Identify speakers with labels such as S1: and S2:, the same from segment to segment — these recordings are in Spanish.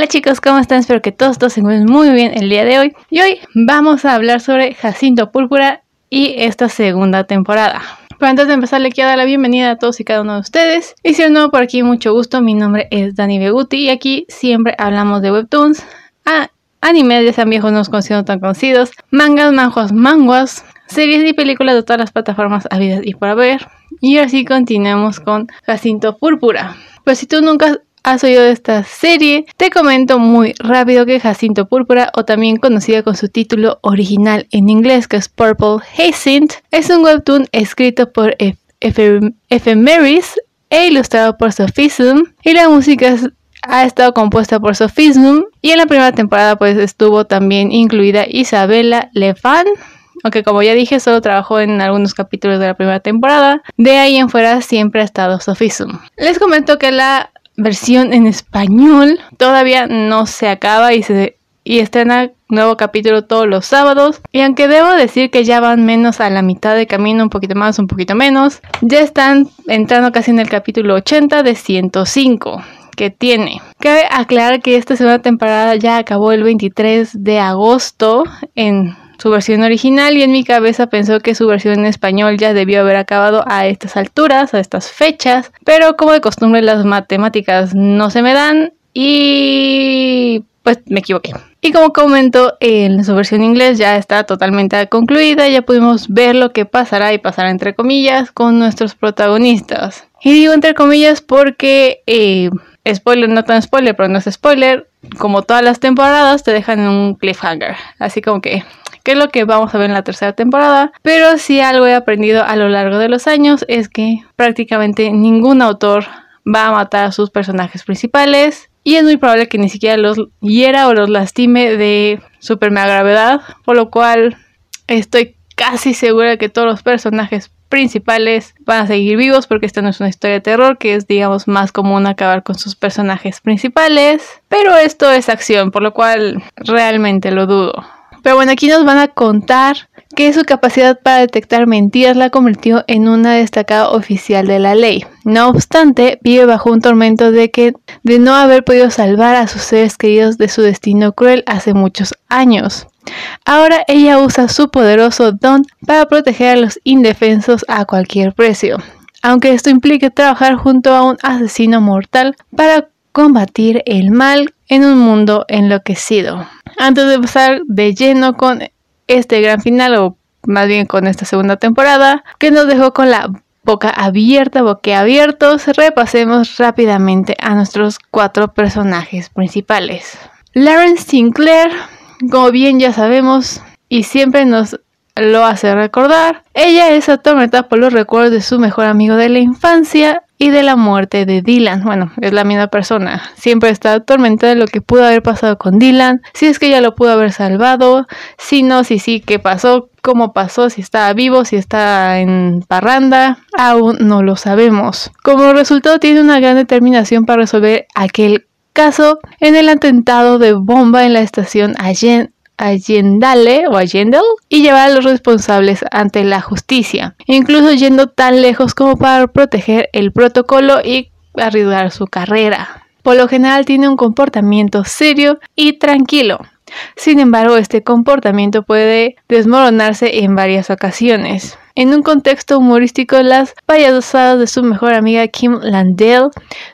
S1: Hola chicos, ¿cómo están? Espero que todos, todos se encuentren muy bien el día de hoy. Y hoy vamos a hablar sobre Jacinto Púrpura y esta segunda temporada. Pero antes de empezar, le quiero dar la bienvenida a todos y cada uno de ustedes. Y si no, por aquí, mucho gusto. Mi nombre es Dani Beguti y aquí siempre hablamos de webtoons, a animes, ya sean viejos, no conocidos, tan conocidos, mangas, manjuas, manguas, series y películas de todas las plataformas habidas y por haber. Y así continuamos con Jacinto Púrpura. Pues si tú nunca has oído de esta serie, te comento muy rápido que Jacinto Púrpura, o también conocida con su título original en inglés que es Purple Hyacinth, es un webtoon escrito por Ephemeris e ilustrado por Sophism y la música ha estado compuesta por Sophism y en la primera temporada pues estuvo también incluida Isabella Lefan aunque como ya dije solo trabajó en algunos capítulos de la primera temporada, de ahí en fuera siempre ha estado Sophism. Les comento que la versión en español todavía no se acaba y se y estrena nuevo capítulo todos los sábados. Y aunque debo decir que ya van menos a la mitad de camino, un poquito más, un poquito menos, ya están entrando casi en el capítulo 80 de 105 que tiene. Cabe aclarar que esta segunda temporada ya acabó el 23 de agosto en su versión original y en mi cabeza pensó que su versión en español ya debió haber acabado a estas alturas, a estas fechas, pero como de costumbre las matemáticas no se me dan y pues me equivoqué. Y como comento, en su versión inglés ya está totalmente concluida, ya pudimos ver lo que pasará y pasará entre comillas con nuestros protagonistas. Y digo entre comillas porque, eh, spoiler, no tan spoiler, pero no es spoiler, como todas las temporadas te dejan en un cliffhanger. Así como que que es lo que vamos a ver en la tercera temporada. Pero si algo he aprendido a lo largo de los años es que prácticamente ningún autor va a matar a sus personajes principales. Y es muy probable que ni siquiera los hiera o los lastime de super mega gravedad. Por lo cual estoy casi segura de que todos los personajes principales van a seguir vivos porque esta no es una historia de terror que es digamos más común acabar con sus personajes principales pero esto es acción por lo cual realmente lo dudo pero bueno, aquí nos van a contar que su capacidad para detectar mentiras la convirtió en una destacada oficial de la ley. No obstante, vive bajo un tormento de que de no haber podido salvar a sus seres queridos de su destino cruel hace muchos años. Ahora ella usa su poderoso don para proteger a los indefensos a cualquier precio, aunque esto implique trabajar junto a un asesino mortal para combatir el mal en un mundo enloquecido. Antes de pasar de lleno con este gran final, o más bien con esta segunda temporada, que nos dejó con la boca abierta, abiertos, repasemos rápidamente a nuestros cuatro personajes principales. Lawrence Sinclair, como bien ya sabemos, y siempre nos lo hace recordar, ella es atormentada por los recuerdos de su mejor amigo de la infancia y de la muerte de Dylan. Bueno, es la misma persona. Siempre está atormentada de lo que pudo haber pasado con Dylan, si es que ella lo pudo haber salvado, si no, si sí, qué pasó, cómo pasó, si estaba vivo, si está en parranda, aún no lo sabemos. Como resultado tiene una gran determinación para resolver aquel caso en el atentado de bomba en la estación Allen Allendale o Allendale y llevar a los responsables ante la justicia, incluso yendo tan lejos como para proteger el protocolo y arriesgar su carrera. Por lo general tiene un comportamiento serio y tranquilo. Sin embargo, este comportamiento puede desmoronarse en varias ocasiones. En un contexto humorístico, las payasadas de su mejor amiga Kim Landell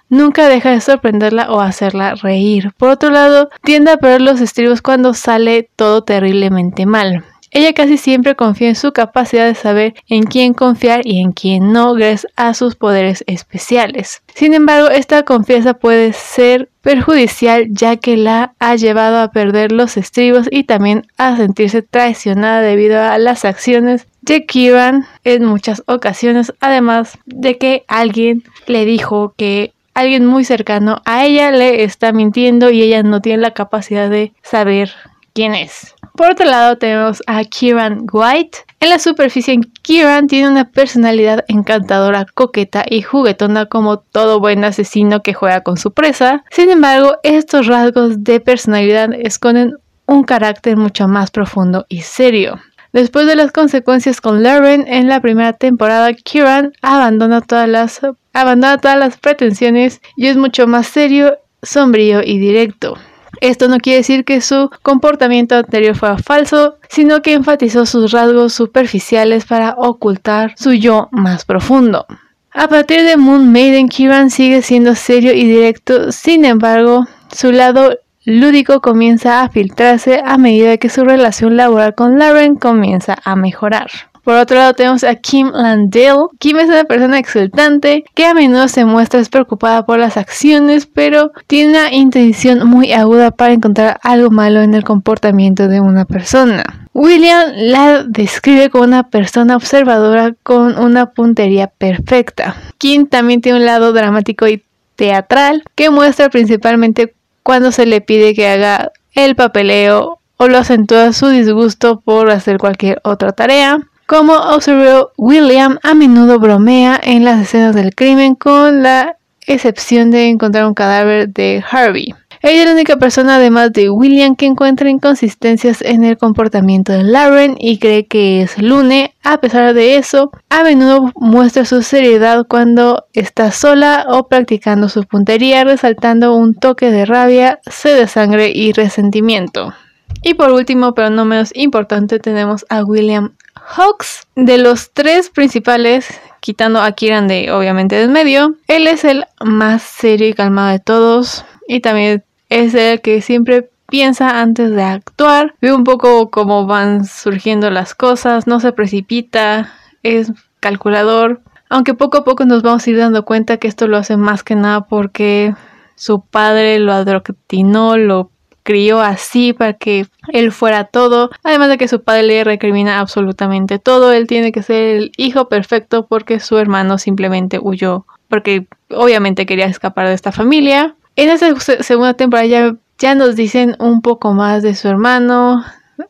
S1: nunca deja de sorprenderla o hacerla reír. Por otro lado, tiende a perder los estribos cuando sale todo terriblemente mal. Ella casi siempre confía en su capacidad de saber en quién confiar y en quién no gracias a sus poderes especiales. Sin embargo, esta confianza puede ser perjudicial ya que la ha llevado a perder los estribos y también a sentirse traicionada debido a las acciones de Kieran en muchas ocasiones, además de que alguien le dijo que alguien muy cercano a ella le está mintiendo y ella no tiene la capacidad de saber quién es. Por otro lado tenemos a Kieran White. En la superficie, Kieran tiene una personalidad encantadora, coqueta y juguetona como todo buen asesino que juega con su presa. Sin embargo, estos rasgos de personalidad esconden un carácter mucho más profundo y serio. Después de las consecuencias con Lauren en la primera temporada, Kieran abandona todas las, abandona todas las pretensiones y es mucho más serio, sombrío y directo. Esto no quiere decir que su comportamiento anterior fuera falso, sino que enfatizó sus rasgos superficiales para ocultar su yo más profundo. A partir de Moon Maiden, Kiran sigue siendo serio y directo, sin embargo, su lado lúdico comienza a filtrarse a medida que su relación laboral con Lauren comienza a mejorar. Por otro lado tenemos a Kim Landale. Kim es una persona exultante que a menudo se muestra despreocupada por las acciones, pero tiene una intención muy aguda para encontrar algo malo en el comportamiento de una persona. William la describe como una persona observadora con una puntería perfecta. Kim también tiene un lado dramático y teatral que muestra principalmente cuando se le pide que haga el papeleo o lo acentúa su disgusto por hacer cualquier otra tarea. Como observó William, a menudo bromea en las escenas del crimen con la excepción de encontrar un cadáver de Harvey. Ella es la única persona, además de William, que encuentra inconsistencias en el comportamiento de Lauren y cree que es Lune. A pesar de eso, a menudo muestra su seriedad cuando está sola o practicando su puntería, resaltando un toque de rabia, sed de sangre y resentimiento. Y por último, pero no menos importante, tenemos a William Hawks, de los tres principales, quitando a Kiran de obviamente del medio, él es el más serio y calmado de todos y también es el que siempre piensa antes de actuar, ve un poco cómo van surgiendo las cosas, no se precipita, es calculador, aunque poco a poco nos vamos a ir dando cuenta que esto lo hace más que nada porque su padre lo adoctrinó, lo crió así para que él fuera todo, además de que su padre le recrimina absolutamente todo, él tiene que ser el hijo perfecto porque su hermano simplemente huyó, porque obviamente quería escapar de esta familia. En esta segunda temporada ya, ya nos dicen un poco más de su hermano,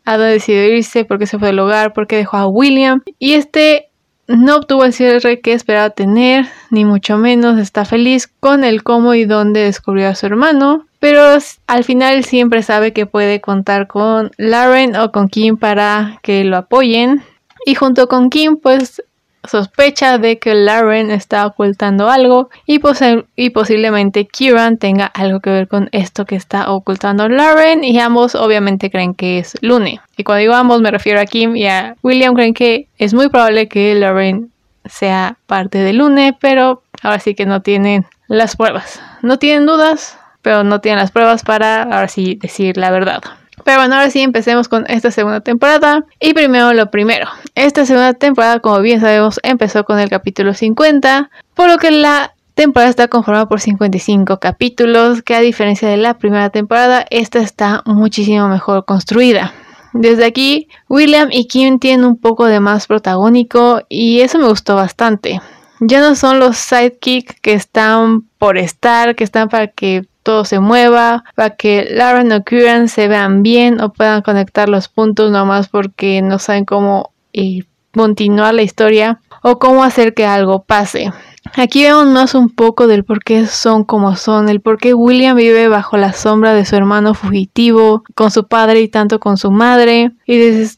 S1: ha decidido irse, porque se fue del hogar, porque dejó a William. Y este no obtuvo el cierre que esperaba tener, ni mucho menos está feliz con el cómo y dónde descubrió a su hermano. Pero al final siempre sabe que puede contar con Lauren o con Kim para que lo apoyen. Y junto con Kim, pues sospecha de que Lauren está ocultando algo y, posiblemente Kieran tenga algo que ver con esto que está ocultando Lauren y ambos obviamente creen que es Lune. Y cuando digo ambos me refiero a Kim y a William creen que es muy probable que Lauren sea parte de Lune, pero ahora sí que no tienen las pruebas. No tienen dudas, pero no tienen las pruebas para ahora sí decir la verdad. Pero bueno, ahora sí empecemos con esta segunda temporada. Y primero lo primero. Esta segunda temporada, como bien sabemos, empezó con el capítulo 50, por lo que la temporada está conformada por 55 capítulos, que a diferencia de la primera temporada, esta está muchísimo mejor construida. Desde aquí, William y Kim tienen un poco de más protagónico y eso me gustó bastante. Ya no son los sidekicks que están por estar, que están para que todo se mueva, para que Lauren o Kieran se vean bien o puedan conectar los puntos nomás porque no saben cómo eh, continuar la historia o cómo hacer que algo pase. Aquí vemos más un poco del por qué son como son, el por qué William vive bajo la sombra de su hermano fugitivo, con su padre y tanto con su madre, y de,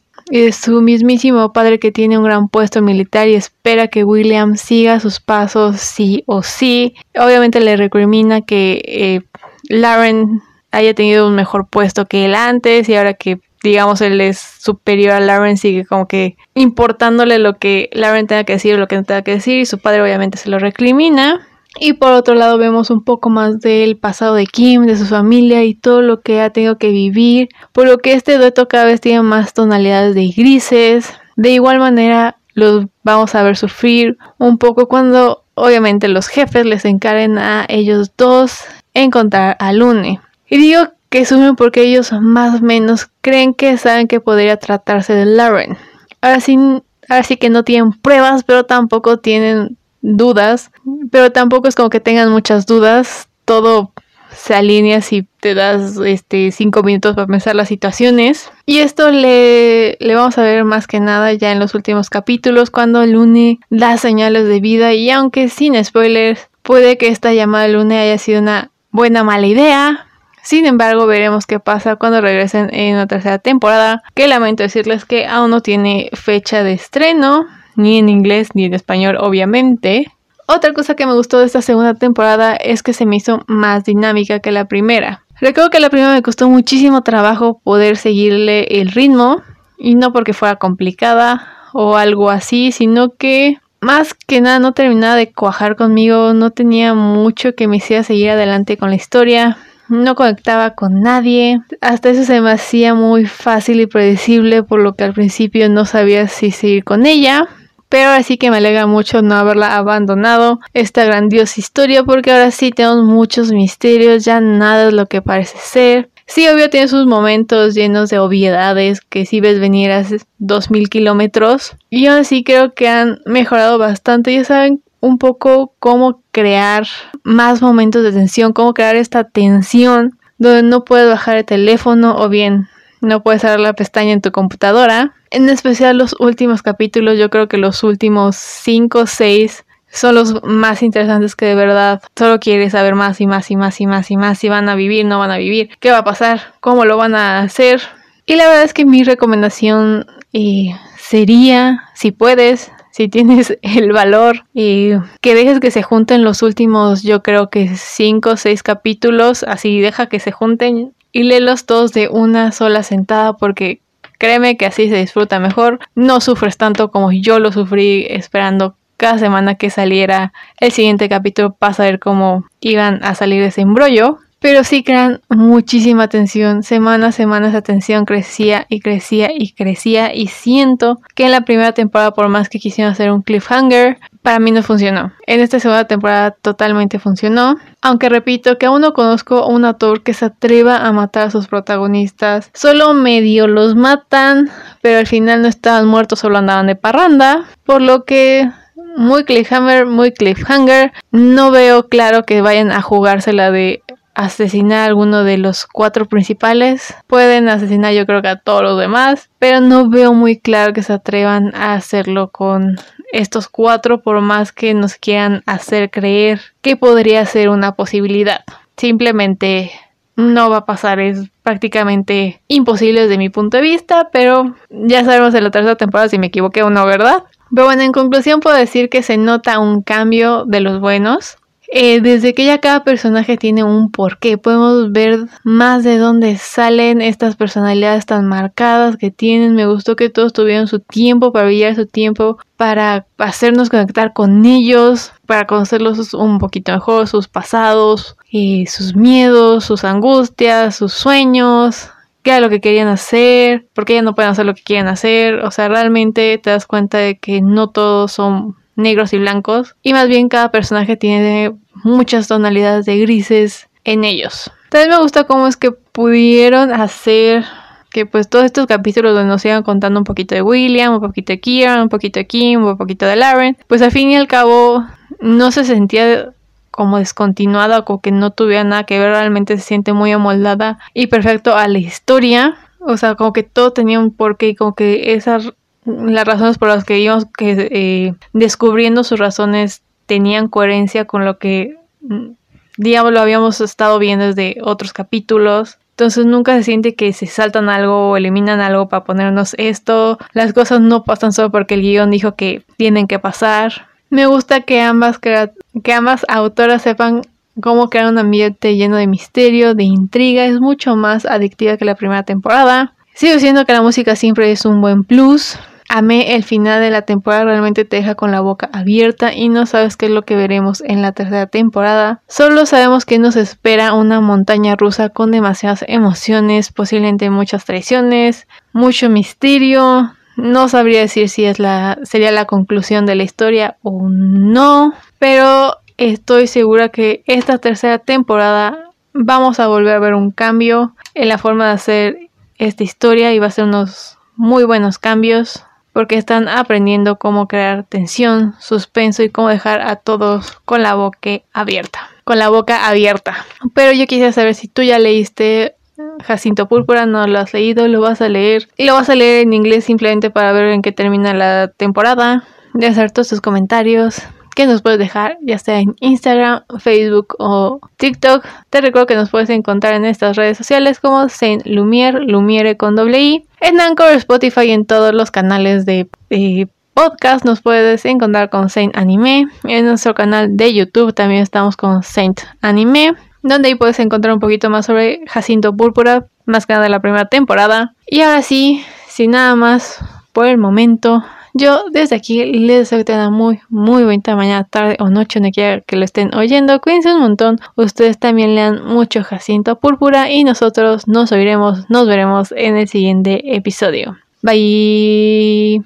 S1: su mismísimo padre que tiene un gran puesto militar y espera que William siga sus pasos sí o sí. Obviamente le recrimina que eh, Lauren haya tenido un mejor puesto que él antes y ahora que digamos él es superior a Lauren sigue como que importándole lo que Lauren tenga que decir o lo que no tenga que decir y su padre obviamente se lo recrimina. Y por otro lado vemos un poco más del pasado de Kim, de su familia y todo lo que ha tenido que vivir, por lo que este dueto cada vez tiene más tonalidades de grises. De igual manera los vamos a ver sufrir un poco cuando obviamente los jefes les encaren a ellos dos encontrar a Lune. Y digo que sumen porque ellos más o menos creen que saben que podría tratarse de Lauren. Ahora sí, que no tienen pruebas, pero tampoco tienen dudas. Pero tampoco es como que tengan muchas dudas. Todo se alinea si te das este cinco minutos para pensar las situaciones. Y esto le, le vamos a ver más que nada ya en los últimos capítulos cuando Lune da señales de vida y aunque sin spoilers, puede que esta llamada Lune haya sido una buena mala idea. Sin embargo, veremos qué pasa cuando regresen en la tercera temporada, que lamento decirles que aún no tiene fecha de estreno, ni en inglés ni en español, obviamente. Otra cosa que me gustó de esta segunda temporada es que se me hizo más dinámica que la primera. Recuerdo que la primera me costó muchísimo trabajo poder seguirle el ritmo y no porque fuera complicada o algo así, sino que más que nada no terminaba de cuajar conmigo, no tenía mucho que me hiciera seguir adelante con la historia, no conectaba con nadie, hasta eso se me hacía muy fácil y predecible, por lo que al principio no sabía si seguir con ella. Pero ahora sí que me alegra mucho no haberla abandonado esta grandiosa historia porque ahora sí tenemos muchos misterios, ya nada es lo que parece ser. Sí, obvio tiene sus momentos llenos de obviedades que si ves venir a 2000 kilómetros. Y aún así creo que han mejorado bastante. Ya saben un poco cómo crear más momentos de tensión, cómo crear esta tensión donde no puedes bajar el teléfono o bien no puedes cerrar la pestaña en tu computadora. En especial los últimos capítulos, yo creo que los últimos 5 o 6 son los más interesantes que de verdad solo quieres saber más y más y más y más y más si van a vivir, no van a vivir, qué va a pasar, cómo lo van a hacer. Y la verdad es que mi recomendación eh, sería, si puedes, si tienes el valor y que dejes que se junten los últimos, yo creo que 5 o 6 capítulos, así deja que se junten y léelos todos de una sola sentada porque créeme que así se disfruta mejor. No sufres tanto como yo lo sufrí esperando cada semana que saliera el siguiente capítulo para saber cómo iban a salir ese embrollo. Pero sí crean muchísima atención. Semana a semana esa tensión crecía y crecía y crecía. Y siento que en la primera temporada, por más que quisieron hacer un cliffhanger, para mí no funcionó. En esta segunda temporada totalmente funcionó. Aunque repito que aún no conozco un autor que se atreva a matar a sus protagonistas. Solo medio los matan, pero al final no estaban muertos, solo andaban de parranda. Por lo que muy cliffhanger, muy cliffhanger. No veo claro que vayan a jugársela de asesinar a alguno de los cuatro principales. Pueden asesinar yo creo que a todos los demás, pero no veo muy claro que se atrevan a hacerlo con estos cuatro por más que nos quieran hacer creer que podría ser una posibilidad. Simplemente no va a pasar, es prácticamente imposible desde mi punto de vista, pero ya sabemos en la tercera temporada si me equivoqué o no, ¿verdad? Pero bueno, en conclusión puedo decir que se nota un cambio de los buenos. Eh, desde que ya cada personaje tiene un porqué, podemos ver más de dónde salen estas personalidades tan marcadas que tienen. Me gustó que todos tuvieron su tiempo para brillar su tiempo, para hacernos conectar con ellos, para conocerlos un poquito mejor, sus pasados, y sus miedos, sus angustias, sus sueños, qué era lo que querían hacer, por qué ya no pueden hacer lo que quieren hacer. O sea, realmente te das cuenta de que no todos son negros y blancos. Y más bien cada personaje tiene muchas tonalidades de grises en ellos. También me gusta cómo es que pudieron hacer que pues todos estos capítulos donde nos iban contando un poquito de William, un poquito de Kieran, un poquito de Kim, un poquito de Lauren, pues al fin y al cabo no se sentía como descontinuada o como que no tuviera nada que ver, realmente se siente muy amoldada y perfecto a la historia. O sea, como que todo tenía un porqué y como que esas las razones por las que íbamos que, eh, descubriendo sus razones tenían coherencia con lo que, mm, digamos, lo habíamos estado viendo desde otros capítulos. Entonces nunca se siente que se saltan algo o eliminan algo para ponernos esto. Las cosas no pasan solo porque el guion dijo que tienen que pasar. Me gusta que ambas, que ambas autoras sepan cómo crear un ambiente lleno de misterio, de intriga. Es mucho más adictiva que la primera temporada. Sigo diciendo que la música siempre es un buen plus. Amé el final de la temporada, realmente te deja con la boca abierta y no sabes qué es lo que veremos en la tercera temporada. Solo sabemos que nos espera una montaña rusa con demasiadas emociones, posiblemente muchas traiciones, mucho misterio. No sabría decir si es la sería la conclusión de la historia o no, pero estoy segura que esta tercera temporada vamos a volver a ver un cambio en la forma de hacer esta historia y va a ser unos muy buenos cambios porque están aprendiendo cómo crear tensión, suspenso y cómo dejar a todos con la boca abierta. Con la boca abierta. Pero yo quisiera saber si tú ya leíste Jacinto Púrpura, no lo has leído, lo vas a leer. Y lo vas a leer en inglés simplemente para ver en qué termina la temporada. De hacer todos tus comentarios que nos puedes dejar, ya sea en Instagram, Facebook o TikTok. Te recuerdo que nos puedes encontrar en estas redes sociales como Saint Lumiere, Lumiere con doble I, en Anchor, Spotify y en todos los canales de podcast nos puedes encontrar con Saint Anime. En nuestro canal de YouTube también estamos con Saint Anime. Donde ahí puedes encontrar un poquito más sobre Jacinto Púrpura, más que nada de la primera temporada. Y ahora sí, sin nada más por el momento, yo desde aquí les deseo que tengan muy, muy bonita mañana, tarde o noche, donde quiera que lo estén oyendo. Cuídense un montón. Ustedes también lean mucho Jacinto Púrpura y nosotros nos oiremos, nos veremos en el siguiente episodio. Bye.